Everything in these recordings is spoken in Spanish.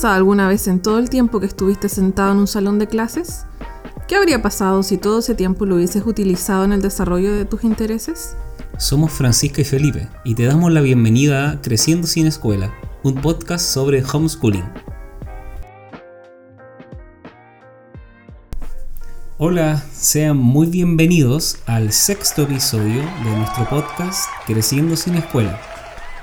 pensado alguna vez en todo el tiempo que estuviste sentado en un salón de clases? ¿Qué habría pasado si todo ese tiempo lo hubieses utilizado en el desarrollo de tus intereses? Somos Francisca y Felipe y te damos la bienvenida a Creciendo sin Escuela, un podcast sobre homeschooling. Hola, sean muy bienvenidos al sexto episodio de nuestro podcast Creciendo sin Escuela.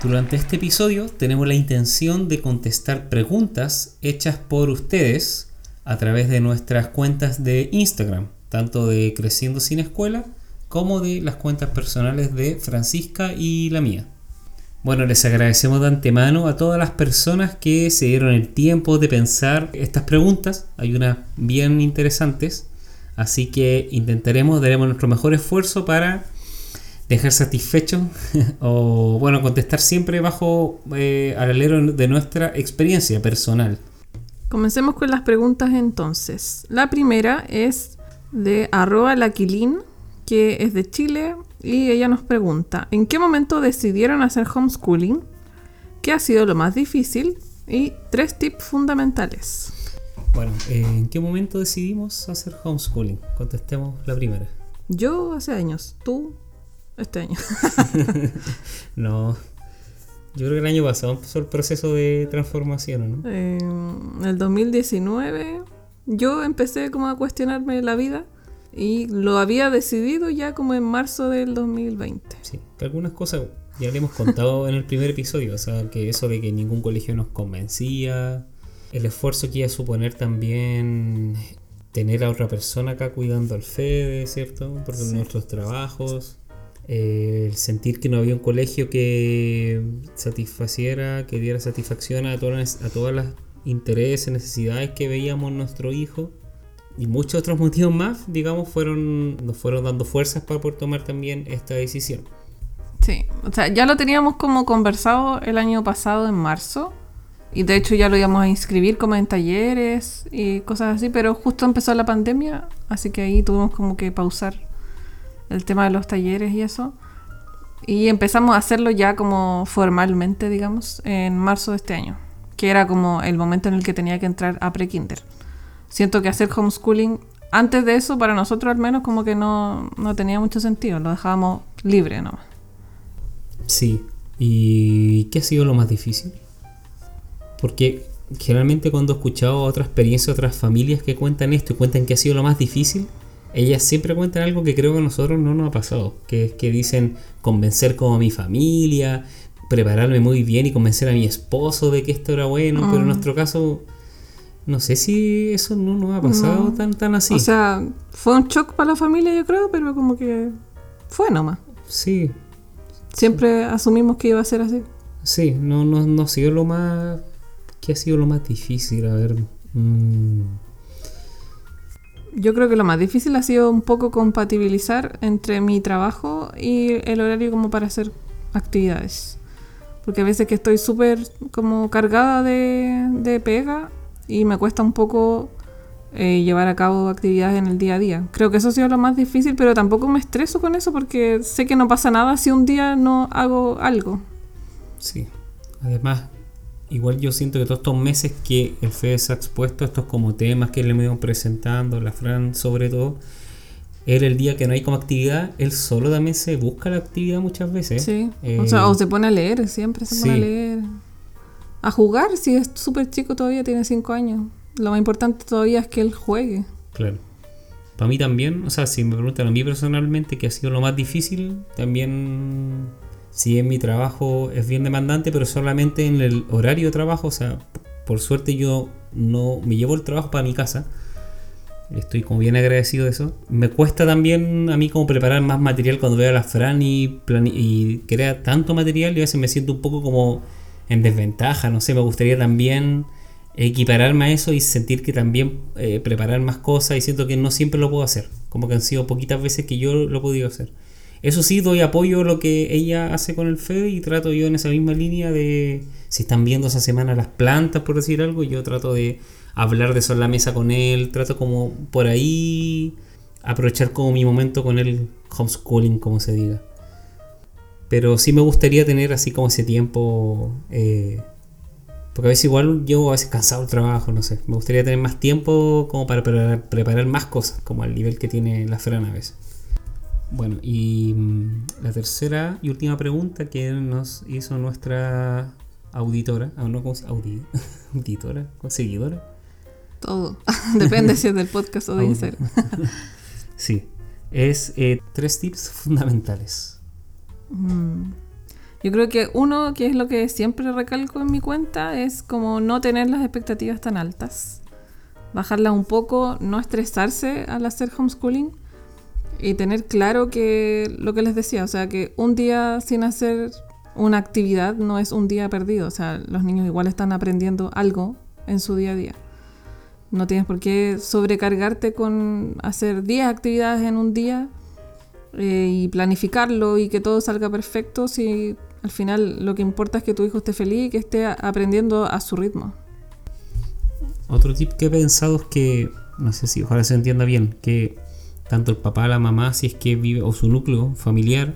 Durante este episodio tenemos la intención de contestar preguntas hechas por ustedes a través de nuestras cuentas de Instagram, tanto de Creciendo sin Escuela como de las cuentas personales de Francisca y la mía. Bueno, les agradecemos de antemano a todas las personas que se dieron el tiempo de pensar estas preguntas. Hay unas bien interesantes. Así que intentaremos, daremos nuestro mejor esfuerzo para dejar satisfecho o bueno, contestar siempre bajo eh, al alero de nuestra experiencia personal. Comencemos con las preguntas entonces. La primera es de arroba laquilín, que es de Chile, y ella nos pregunta, ¿en qué momento decidieron hacer homeschooling? ¿Qué ha sido lo más difícil? Y tres tips fundamentales. Bueno, eh, ¿en qué momento decidimos hacer homeschooling? Contestemos la primera. Yo hace años, tú este año. no, yo creo que el año pasado empezó el proceso de transformación, ¿no? en el 2019 yo empecé como a cuestionarme la vida y lo había decidido ya como en marzo del 2020. Sí, que algunas cosas ya le hemos contado en el primer episodio, o sea, que eso de que ningún colegio nos convencía, el esfuerzo que iba a suponer también tener a otra persona acá cuidando al Fede, ¿cierto? Por nuestros trabajos. El sentir que no había un colegio que satisfaciera, que diera satisfacción a todas, a todas las intereses, necesidades que veíamos en nuestro hijo. Y muchos otros motivos más, digamos, fueron, nos fueron dando fuerzas para poder tomar también esta decisión. Sí, o sea, ya lo teníamos como conversado el año pasado en marzo y de hecho ya lo íbamos a inscribir como en talleres y cosas así, pero justo empezó la pandemia, así que ahí tuvimos como que pausar el tema de los talleres y eso. Y empezamos a hacerlo ya como formalmente, digamos, en marzo de este año, que era como el momento en el que tenía que entrar a pre-kinder. Siento que hacer homeschooling antes de eso, para nosotros al menos, como que no, no tenía mucho sentido, lo dejábamos libre nomás. Sí, ¿y qué ha sido lo más difícil? Porque generalmente cuando he escuchado otras experiencias, otras familias que cuentan esto y cuentan que ha sido lo más difícil, ellas siempre cuentan algo que creo que a nosotros no nos ha pasado, que es que dicen convencer como a mi familia, prepararme muy bien y convencer a mi esposo de que esto era bueno, pero en mm. nuestro caso no sé si eso no nos ha pasado tan tan así. O sea, fue un shock para la familia yo creo, pero como que fue nomás. Sí. Siempre asumimos que iba a ser así. Sí, no, no, no ha sido lo más ¿Qué ha sido lo más difícil? A ver. Mm. Yo creo que lo más difícil ha sido un poco compatibilizar entre mi trabajo y el horario como para hacer actividades. Porque a veces que estoy súper como cargada de, pega y me cuesta un poco eh, llevar a cabo actividades en el día a día. Creo que eso ha sido lo más difícil, pero tampoco me estreso con eso porque sé que no pasa nada si un día no hago algo. Sí. Además, igual yo siento que todos estos meses que el FED se ha expuesto estos como temas que le hemos ido presentando, la Fran sobre todo, era el día que no hay como actividad, él solo también se busca la actividad muchas veces. Sí, o sea, o se pone a leer, siempre se pone a leer. A jugar, si es súper chico todavía, tiene 5 años. Lo más importante todavía es que él juegue. Claro. Para mí también, o sea, si me preguntan a mí personalmente qué ha sido lo más difícil, también si en mi trabajo es bien demandante, pero solamente en el horario de trabajo, o sea, por suerte yo no me llevo el trabajo para mi casa. Estoy como bien agradecido de eso. Me cuesta también a mí como preparar más material cuando veo a la Fran y, y crea tanto material y a veces me siento un poco como en desventaja. No sé, me gustaría también equipararme a eso y sentir que también eh, preparar más cosas y siento que no siempre lo puedo hacer. Como que han sido poquitas veces que yo lo he podido hacer. Eso sí, doy apoyo a lo que ella hace con el Fede y trato yo en esa misma línea de, si están viendo esa semana las plantas, por decir algo, yo trato de hablar de eso en la mesa con él, trato como por ahí aprovechar como mi momento con el homeschooling, como se diga. Pero sí me gustaría tener así como ese tiempo eh, Porque a veces igual yo a veces cansado del trabajo, no sé. Me gustaría tener más tiempo como para preparar, preparar más cosas, como al nivel que tiene la Fran a veces. Bueno, y mm, la tercera y última pregunta que nos hizo nuestra auditora, ah, no, ¿cómo se- audi- auditora, seguidora. Todo. Depende si es del podcast o de. Instagram. Sí, es eh, tres tips fundamentales. Mm. Yo creo que uno, que es lo que siempre recalco en mi cuenta, es como no tener las expectativas tan altas. Bajarlas un poco, no estresarse al hacer homeschooling y tener claro que lo que les decía, o sea, que un día sin hacer una actividad no es un día perdido, o sea, los niños igual están aprendiendo algo en su día a día. No tienes por qué sobrecargarte con hacer 10 actividades en un día eh, y planificarlo y que todo salga perfecto si al final lo que importa es que tu hijo esté feliz y que esté aprendiendo a su ritmo. Otro tip que he pensado es que, no sé si ojalá se entienda bien, que tanto el papá, la mamá, si es que vive, o su núcleo familiar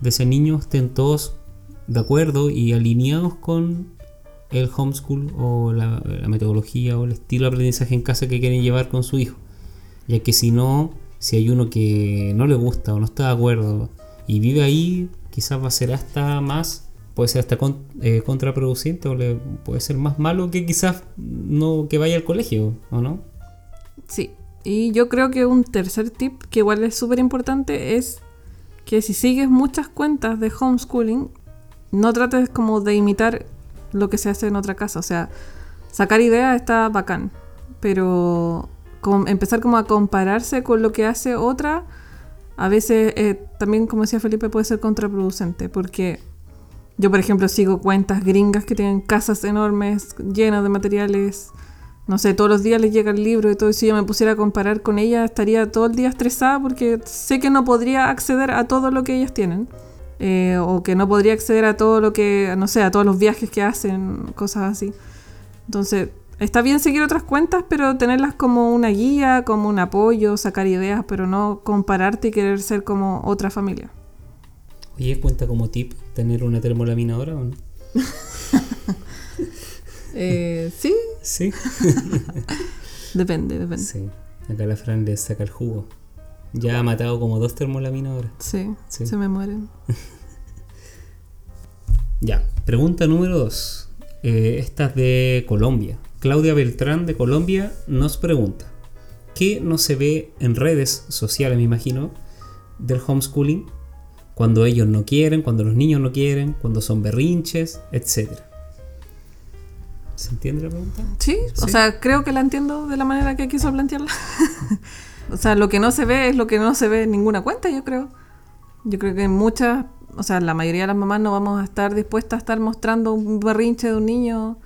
de ese niño estén todos de acuerdo y alineados con el homeschool o la, la metodología o el estilo de aprendizaje en casa que quieren llevar con su hijo. Ya que si no, si hay uno que no le gusta o no está de acuerdo y vive ahí, quizás va a ser hasta más, puede ser hasta con- eh, contraproducente o le puede ser más malo que quizás no que vaya al colegio, ¿o no? Sí, y yo creo que un tercer tip que igual es súper importante es que si sigues muchas cuentas de homeschooling, no trates como de imitar lo que se hace en otra casa. O sea, sacar ideas está bacán, pero empezar como a compararse con lo que hace otra, a veces eh, también, como decía Felipe, puede ser contraproducente, porque yo, por ejemplo, sigo cuentas gringas que tienen casas enormes, llenas de materiales. No sé, todos los días les llega el libro y todo. Y si yo me pusiera a comparar con ella, estaría todo el día estresada porque sé que no podría acceder a todo lo que ellas tienen. Eh, o que no podría acceder a todo lo que, no sé, a todos los viajes que hacen, cosas así. Entonces, está bien seguir otras cuentas, pero tenerlas como una guía, como un apoyo, sacar ideas, pero no compararte y querer ser como otra familia. Oye, cuenta como tip tener una termolaminadora o no? Eh, sí, Sí. depende, depende. Sí. Acá la Fran le saca el jugo. Ya ha matado como dos termolaminadoras. Sí, Sí. se me mueren. Ya, pregunta número 2. esta es de Colombia. Claudia Beltrán de Colombia nos pregunta, ¿qué no se ve en redes sociales, me imagino, del homeschooling? Cuando ellos no quieren, cuando los niños no quieren, cuando son berrinches, etc. ¿Se entiende la pregunta? Sí, o Sí. sea, creo que la entiendo de la manera que quiso plantearla. o sea, lo que no se ve es lo que no se ve en ninguna cuenta, yo creo. Yo creo que muchas, o sea, la mayoría de las mamás no vamos a estar dispuestas a estar mostrando un berrinche de un niño,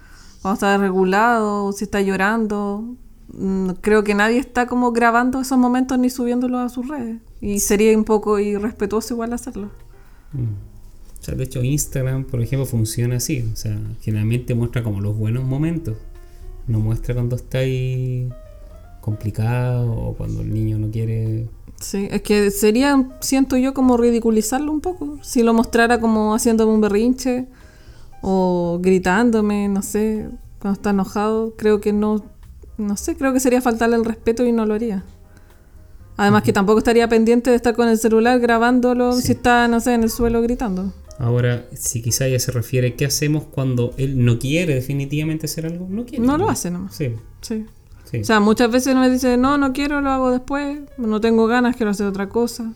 vamos a estar regulado, si está llorando. Mm, Creo que nadie está como grabando esos momentos ni subiéndolos a sus redes. Y sería un poco irrespetuoso igual hacerlo. Mm. O sea, de hecho Instagram, por ejemplo, funciona así. O sea, generalmente muestra como los buenos momentos. No muestra cuando está ahí complicado o cuando el niño no quiere... Sí, es que sería, siento yo, como ridiculizarlo un poco. Si lo mostrara como haciéndome un berrinche o gritándome, no sé, cuando está enojado, creo que no, no sé, creo que sería faltarle el respeto y no lo haría. Además que tampoco estaría pendiente de estar con el celular grabándolo Sí. si está, no sé, en el suelo gritando. Ahora, si quizá ella se refiere, ¿qué hacemos cuando él no quiere definitivamente hacer algo? No quiere. No lo hace nomás. Sí, Sí. sí. O sea, muchas veces me dice, no, no quiero, lo hago después, no tengo ganas, quiero hacer otra cosa.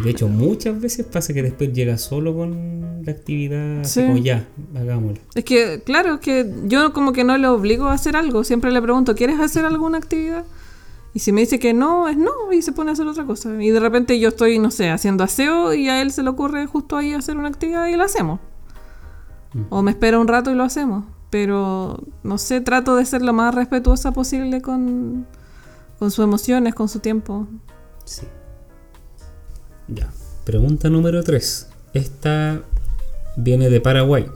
y de hecho, muchas veces pasa que después llega solo con la actividad, Sí. como ya, hagámoslo. Es que, claro, es que yo como que no le obligo a hacer algo. Siempre le pregunto, ¿quieres hacer alguna actividad? Y si me dice que no, es no, y se pone a hacer otra cosa. Y de repente yo estoy, no sé, haciendo aseo y a él se le ocurre justo ahí hacer una actividad y la hacemos. O me espera un rato y lo hacemos. Pero, no sé, trato de ser lo más respetuosa posible con, con sus emociones, con su tiempo. Sí. Ya. Pregunta número 3. Esta viene de Paraguay.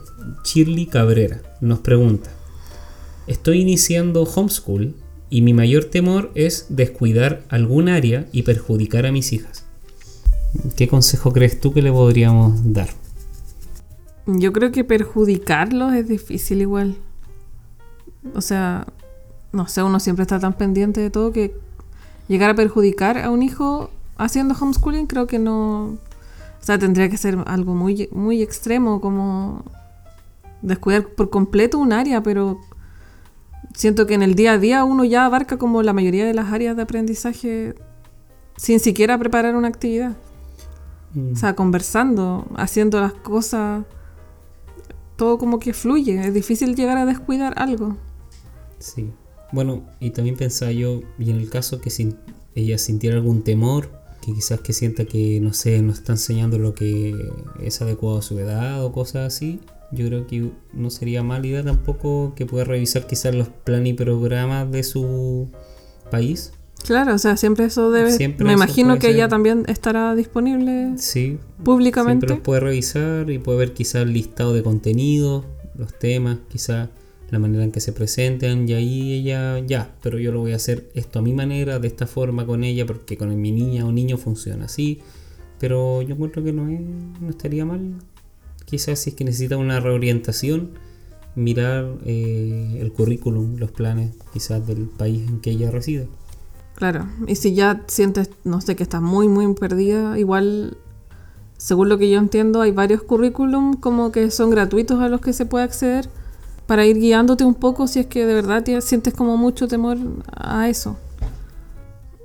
Shirley Cabrera nos pregunta. Estoy iniciando homeschool y mi mayor temor es descuidar algún área y perjudicar a mis hijas. ¿Qué consejo crees tú que le podríamos dar? Yo creo que perjudicarlos es difícil igual. O sea, no sé, uno siempre está tan pendiente de todo que llegar a perjudicar a un hijo haciendo homeschooling creo que no... O sea, tendría que ser algo muy, muy extremo, como descuidar por completo un área, pero siento que en el día a día uno ya abarca como la mayoría de las áreas de aprendizaje sin siquiera preparar una actividad. Mm. O sea, conversando, haciendo las cosas, todo como que fluye. Es difícil llegar a descuidar algo. Sí. Bueno, y también pensaba yo, y en el caso que sin- ella sintiera algún temor, que quizás que sienta que, no sé, no está enseñando lo que es adecuado a su edad o cosas así, yo creo que no sería mala idea tampoco que pueda revisar quizás los planes y programas de su país. Claro, o sea, siempre eso debe... Siempre me eso imagino que ser. ella también estará disponible Sí, públicamente. Siempre los puede revisar y puede ver quizás el listado de contenidos, los temas, quizás la manera en que se presenten y ahí ella ya, pero yo lo voy a hacer esto a mi manera, de esta forma con ella, porque con mi niña o niño funciona así, pero yo encuentro que no, no estaría mal. Quizás si es que necesita una reorientación, mirar eh, el currículum, los planes quizás del país en que ella reside. Claro, y si ya sientes, no sé, que estás muy, muy perdida, igual, según lo que yo entiendo, hay varios currículum como que son gratuitos a los que se puede acceder para ir guiándote un poco si es que de verdad te sientes como mucho temor a eso.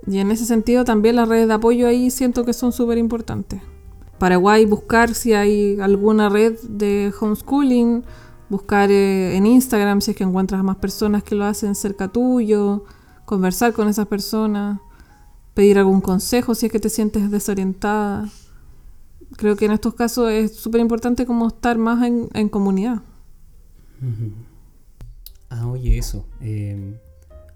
Y en ese sentido también las redes de apoyo ahí siento que son súper importantes. Paraguay, buscar si hay alguna red de homeschooling, buscar eh, en Instagram si es que encuentras a más personas que lo hacen cerca tuyo, conversar con esas personas, pedir algún consejo si es que te sientes desorientada. Creo que en estos casos es súper importante como estar más en, en comunidad. Ah, oye, eso. eh,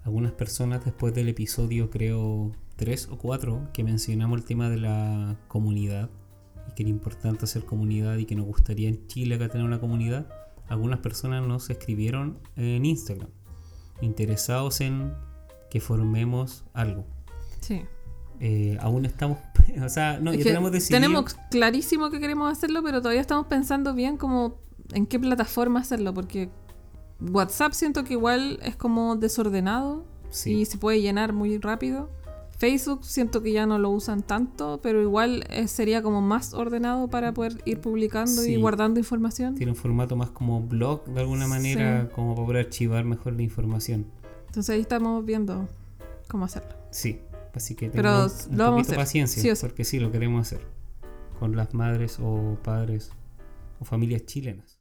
algunas personas después del episodio, creo, 3 o 4, que mencionamos el tema de la comunidad y que era importante hacer comunidad y que nos gustaría en Chile acá tener una comunidad, algunas personas nos escribieron en Instagram, interesados en que formemos algo. Sí. Eh, aún estamos, o sea, no, ya tenemos decidido. tenemos clarísimo que queremos hacerlo, pero todavía estamos pensando bien como en qué plataforma hacerlo, porque WhatsApp siento que igual es como desordenado Sí. y se puede llenar muy rápido. Facebook siento que ya no lo usan tanto, pero igual eh, sería como más ordenado para poder ir publicando Sí. y guardando información. Tiene un formato más como blog de alguna manera, Sí. como para poder archivar mejor la información. Entonces ahí estamos viendo cómo hacerlo. Sí, así que Pero tengamos un lo poquito paciencia, sí. porque sí, lo queremos hacer con las madres o padres o familias chilenas.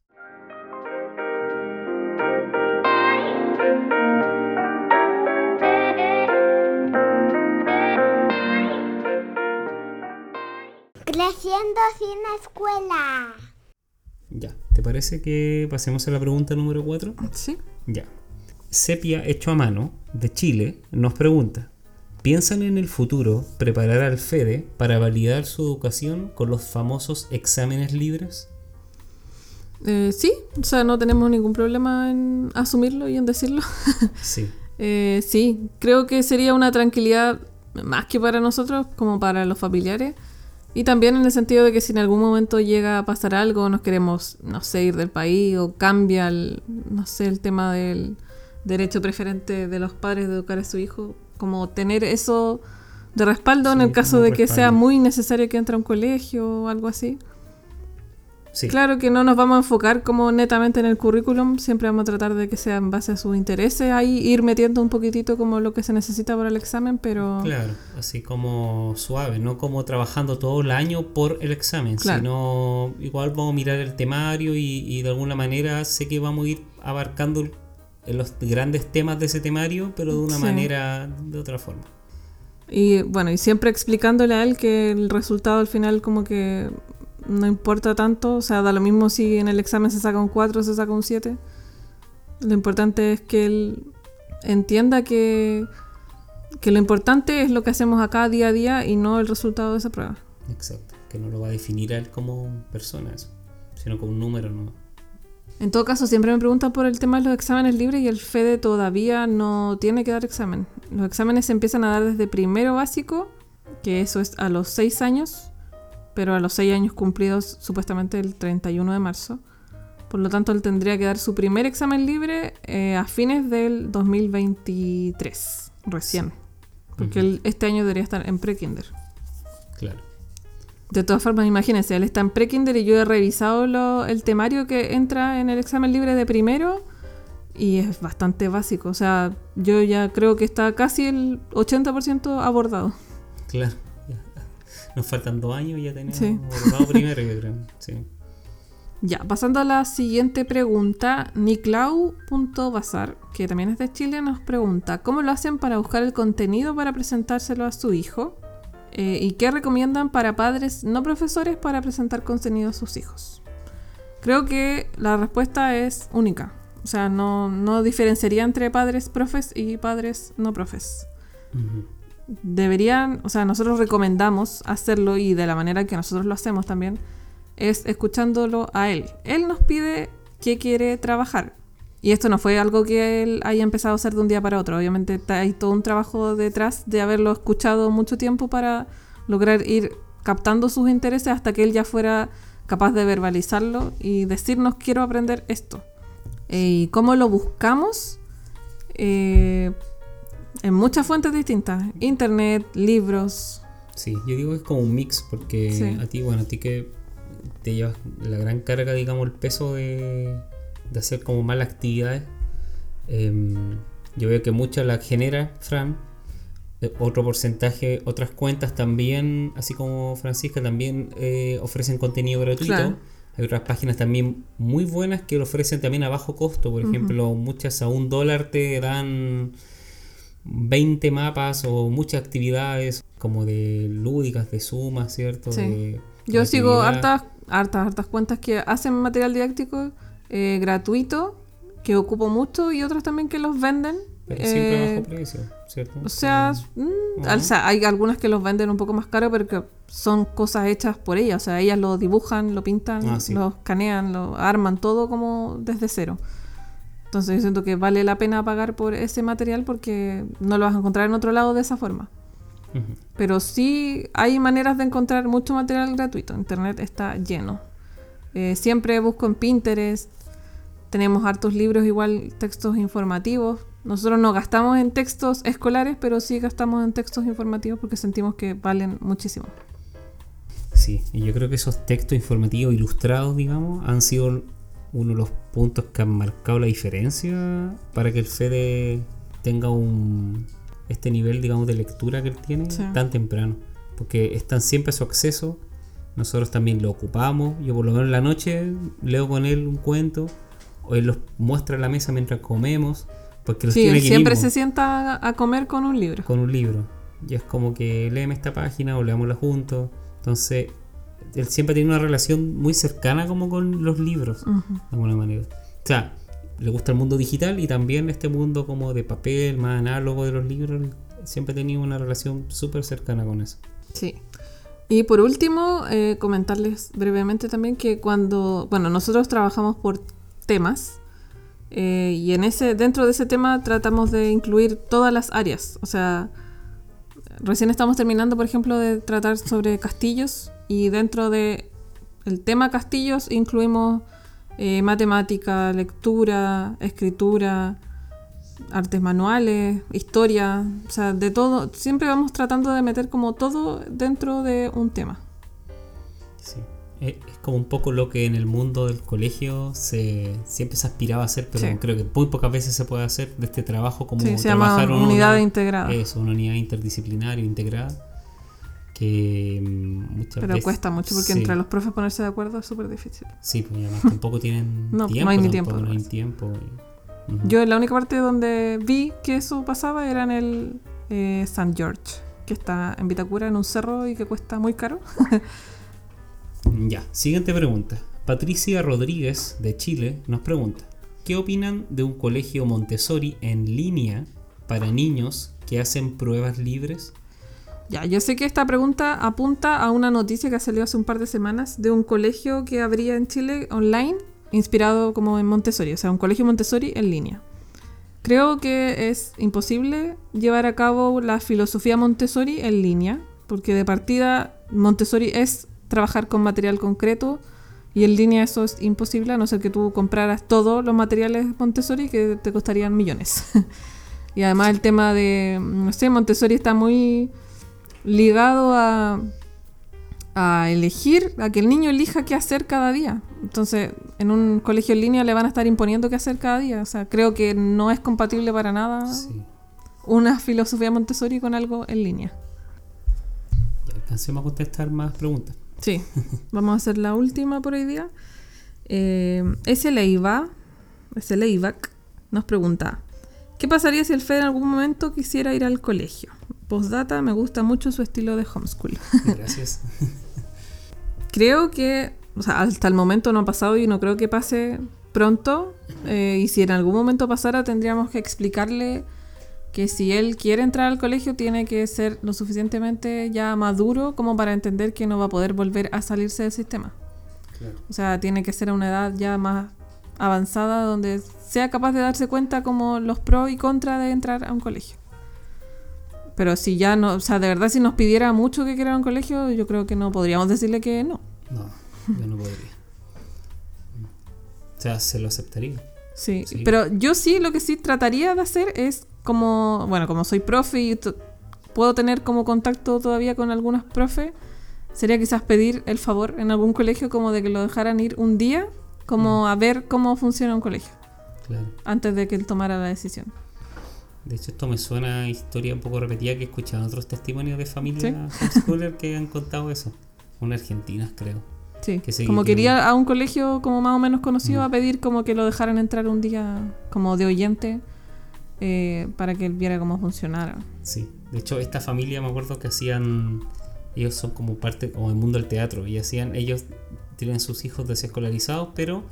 Creciendo sin escuela. Ya, ¿te parece que pasemos a la pregunta número 4? Sí. Ya. Sepia hecho a mano, de Chile, nos pregunta, ¿piensan en el futuro preparar al FEDE para validar su educación con los famosos exámenes libres? Eh, sí, o sea, no tenemos ningún problema en asumirlo y en decirlo. Sí, Eh, sí, creo que sería una tranquilidad más que para nosotros, como para los familiares. Y también en el sentido de que si en algún momento llega a pasar algo, nos queremos, no sé, ir del país o cambia, el, no sé, el tema del derecho preferente de los padres de educar a su hijo, como tener eso de respaldo en el caso de que sea muy necesario que entre a un colegio o algo así. Sí. Claro que no nos vamos a enfocar como netamente en el currículum, siempre vamos a tratar de que sea en base a sus intereses, ahí ir metiendo un poquitito como lo que se necesita para el examen, pero Claro, así como suave, no como trabajando todo el año por el examen, Claro. sino igual vamos a mirar el temario y, y de alguna manera sé que vamos a ir abarcando los grandes temas de ese temario, pero de una Sí. manera, de otra forma. y bueno, y siempre explicándole a él que el resultado al final como que no importa tanto, o sea, da lo mismo si en el examen se saca un 4 o se saca un 7. Lo importante es que él entienda que, que lo importante es lo que hacemos acá día a día y no el resultado de esa prueba. Exacto, que no lo va a definir a él como persona eso, sino como un número, ¿no? En todo caso, siempre me preguntan por el tema de los exámenes libres y el FEDE todavía no tiene que dar examen. Los exámenes se empiezan a dar desde primero básico, que eso es a los 6 años, pero a los 6 años cumplidos supuestamente el 31 de marzo. Por lo tanto, él tendría que dar su primer examen libre eh, a fines del 2023, recién. Porque él este año debería estar en pre-kinder. Claro. De todas formas, imagínense, él está en pre-kinder y yo he revisado lo- el temario que entra en el examen libre de primero y es bastante básico. O sea, yo ya creo que está casi el 80% abordado. Claro. Nos faltan dos años y ya tenemos Sí. primero, yo creo. Sí. Ya, pasando a la siguiente pregunta, Niclau.bazar, que también es de Chile, nos pregunta, ¿cómo lo hacen para buscar el contenido para presentárselo a su hijo? Eh, ¿Y qué recomiendan para padres no profesores para presentar contenido a sus hijos? Creo que la respuesta es única. O sea, no, no diferenciaría entre padres profes y padres no profes. Deberían, o sea, nosotros recomendamos hacerlo y de la manera que nosotros lo hacemos también, es escuchándolo a él. Él nos pide qué quiere trabajar. Y esto no fue algo que él haya empezado a hacer de un día para otro. Obviamente hay todo un trabajo detrás de haberlo escuchado mucho tiempo para lograr ir captando sus intereses hasta que él ya fuera capaz de verbalizarlo y decirnos quiero aprender esto. Eh, ¿Y cómo lo buscamos? Eh, en muchas fuentes distintas. Internet, libros. Sí, yo digo que es como un mix, porque Sí. a ti, bueno, a ti que te llevas la gran carga, digamos, el peso de, de hacer como malas actividades, em, yo veo que muchas las genera Fran, eh, otro porcentaje, otras cuentas también, así como Francisca, también eh, ofrecen contenido gratuito. Claro. Hay otras páginas también muy buenas que lo ofrecen también a bajo costo. Por ejemplo, muchas a un dólar te dan 20 mapas o muchas actividades como de lúdicas, de suma, ¿cierto? Sí. De Yo sigo hartas, hartas, hartas cuentas que hacen material didáctico eh, gratuito, que ocupo mucho, y otras también que los venden. Pero siempre a eh, bajo precio, ¿cierto? O sea, mm, Ajá. o sea, hay algunas que los venden un poco más caro, pero que son cosas hechas por ellas. O sea, ellas lo dibujan, lo pintan, Ah, sí. lo escanean, lo arman todo como desde cero. Entonces yo siento que vale la pena pagar por ese material porque no lo vas a encontrar en otro lado de esa forma. Pero sí hay maneras de encontrar mucho material gratuito. Internet está lleno. Eh, siempre busco en Pinterest. Tenemos hartos libros, igual textos informativos. Nosotros no gastamos en textos escolares, pero sí gastamos en textos informativos porque sentimos que valen muchísimo. Sí, y yo creo que esos textos informativos ilustrados, digamos, han sido uno de los puntos que han marcado la diferencia para que el FEDE tenga un este nivel, digamos, de lectura que él tiene Sí. tan temprano. Porque están siempre a su acceso, nosotros también lo ocupamos. Yo por lo menos en la noche leo con él un cuento, o él los muestra en la mesa mientras comemos, porque los Sí, tiene él siempre mismo se sienta a- a comer con un libro. con un libro. Y es como que léeme esta página o leámosla juntos. Entonces, él siempre tiene una relación muy cercana como con los libros, de alguna manera. O sea, le gusta el mundo digital y también este mundo como de papel, más análogo de los libros. Siempre ha tenido una relación súper cercana con eso. Sí. Y por último, eh, comentarles brevemente también que cuando, bueno, nosotros trabajamos por temas eh, y en ese, dentro de ese tema tratamos de incluir todas las áreas. O sea, recién estamos terminando, por ejemplo, de tratar sobre castillos y dentro de el tema castillos incluimos eh, matemática, lectura, escritura, artes manuales, historia, o sea, de todo. Siempre vamos tratando de meter como todo dentro de un tema. Sí. Es, es como un poco lo que en el mundo del colegio se siempre se aspiraba a hacer, pero Sí. creo que muy pocas veces se puede hacer de este trabajo como Sí, se llama trabajar en unidad una- integrada. Eso, una unidad interdisciplinaria integrada que mm, muchas Pero veces cuesta mucho porque sí, entre los profes ponerse de acuerdo es súper difícil. Sí, pues además tampoco tienen No, no tiempo. hay ni tiempo, No hay tiempo. Yo la única parte donde vi que eso pasaba era en el eh, St. George, que está en Vitacura, en un cerro y que cuesta muy caro. Ya, siguiente pregunta. Patricia Rodríguez de Chile nos pregunta, ¿qué opinan de un colegio Montessori en línea para niños que hacen pruebas libres? Ya, yo sé que esta pregunta apunta a una noticia que salió hace un par de semanas de un colegio que habría en Chile online, inspirado como en Montessori, o sea, un colegio Montessori en línea. Creo que es imposible llevar a cabo la filosofía Montessori en línea, porque de partida Montessori es trabajar con material concreto Y en línea eso es imposible, a no ser que tú compraras todos los materiales Montessori que te costarían millones. y además el tema de, no sé, Montessori está muy ligado a, a elegir, a que el niño elija qué hacer cada día. Entonces, en un colegio en línea le van a estar imponiendo qué hacer cada día. O sea, creo que no es compatible para nada Sí. una filosofía Montessori con algo en línea. Ya alcancemos a contestar más preguntas. Sí, vamos a hacer la última por hoy día. Eh, ese Leiva, ese Leivac, nos pregunta: ¿Qué pasaría si el Fede en algún momento quisiera ir al colegio? Postdata, me gusta mucho su estilo de homeschool. Gracias. Creo que, o sea, hasta el momento no ha pasado y no creo que pase pronto. eh, y si en algún momento pasara, tendríamos que explicarle que si él quiere entrar al colegio, tiene que ser lo suficientemente ya maduro como para entender que no va a poder volver a salirse del sistema. Claro. O sea, tiene que ser a una edad ya más avanzada donde sea capaz de darse cuenta como los pros y contras de entrar a un colegio. Pero si ya no, o sea, de verdad si nos pidiera mucho que quiera un colegio, yo creo que no podríamos decirle que no. No, yo no podría. O sea, se lo aceptaría. Sí, Sí. pero yo sí lo que sí trataría de hacer es como, bueno, como soy profe y puedo tener como contacto todavía con algunos profes, sería quizás pedir el favor en algún colegio como de que lo dejaran ir un día como a ver cómo funciona un colegio Claro. antes de que él tomara la decisión. De hecho, esto me suena a historia un poco repetida que he escuchado otros testimonios de familia homeschooler que han contado eso. Una argentina, creo. Sí, Que sí, como que- quería a un colegio como más o menos conocido Mm. a pedir como que lo dejaran entrar un día como de oyente eh, para que él viera cómo funcionara. Sí. De hecho, esta familia me acuerdo que hacían. Ellos son como parte, como el mundo del teatro. Y hacían. Ellos tienen sus hijos desescolarizados, pero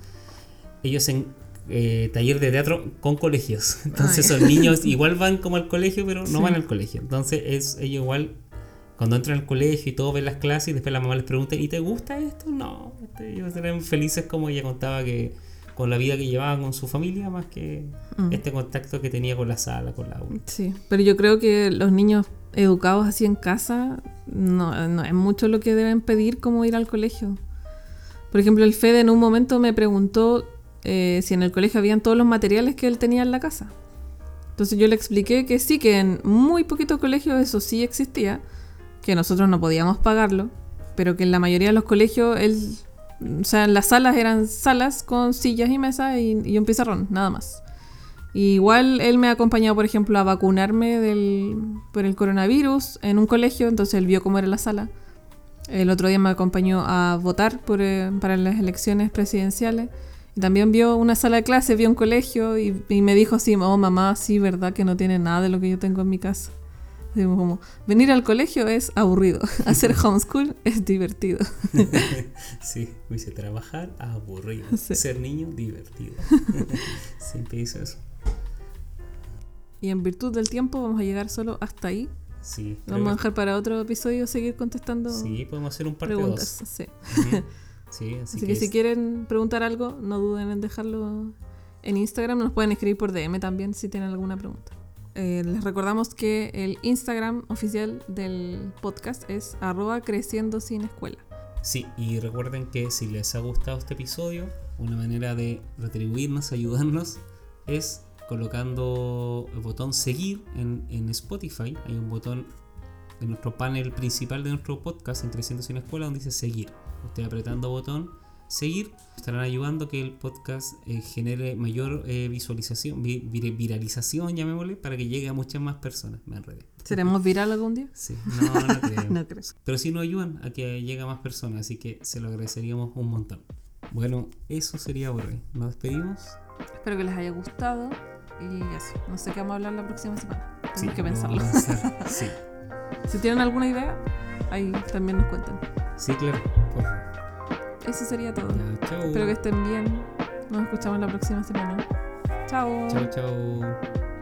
ellos en eh, taller de teatro con colegios. Entonces, esos niños igual van como al colegio, pero no Sí. van al colegio. Entonces, es ellos igual. Cuando entran al colegio y todos ven las clases y después la mamá les pregunta, ¿y te gusta esto? No. Este, Ellos eran felices como ella contaba que con la vida que llevaban con su familia más que Mm. este contacto que tenía con la sala, con la aula. Sí, pero yo creo que los niños educados así en casa no, no es mucho lo que deben pedir como ir al colegio. Por ejemplo, el Fede en un momento me preguntó eh, si en el colegio habían todos los materiales que él tenía en la casa. Entonces yo le expliqué que sí, que en muy poquitos colegios eso sí existía, que nosotros no podíamos pagarlo, pero que en la mayoría de los colegios él, o sea, en las salas eran salas con sillas y mesas y, un pizarrón, nada más. Igual él me ha acompañado, por ejemplo, a vacunarme del, por el coronavirus en un colegio, entonces él vio cómo era la sala. El otro día me acompañó a votar eh, para las elecciones presidenciales. También vio una sala de clase, vio un colegio y, y me dijo así, oh mamá, sí, verdad que no tiene nada de lo que yo tengo en mi casa. Digo, como, venir al colegio es aburrido, hacer homeschool es divertido. Sí, me dice trabajar aburrido, Sí. ser niño divertido. Siempre dice eso. Y en virtud del tiempo vamos a llegar solo hasta ahí. Sí, Vamos a dejar para otro episodio seguir contestando sí, podemos hacer un parte preguntas. 2. Sí. Sí, así, Así que, que si quieren preguntar algo, no duden en dejarlo en Instagram. Nos pueden escribir por DM también si tienen alguna pregunta. Eh, les recordamos que el Instagram oficial del podcast es arroba creciendo sin escuela. Sí, y recuerden que si les ha gustado este episodio, una manera de retribuirnos, ayudarnos, es colocando el botón seguir en, en Spotify. Hay un botón en nuestro panel principal de nuestro podcast en Creciendo sin Escuela donde dice seguir. Usted apretando botón seguir estarán ayudando que el podcast eh, genere mayor eh, visualización, vi- vir- viralización, llamémosle, para que llegue a muchas más personas. Me enredé. ¿Seremos viral algún día? Sí, no, no creo. No creo. Pero sí nos ayudan a que llegue a más personas, así que se lo agradeceríamos un montón. Bueno, eso sería por hoy. Nos despedimos. Espero que les haya gustado. Y eso. No sé qué vamos a hablar la próxima semana. Tenemos Sí, que lo pensarlo. pensar. Sí, si tienen alguna idea, ahí también nos cuentan. sí, claro. Favor. Eso sería todo. Ya. Espero que estén bien. Nos escuchamos la próxima semana. Chao. Chao, chao.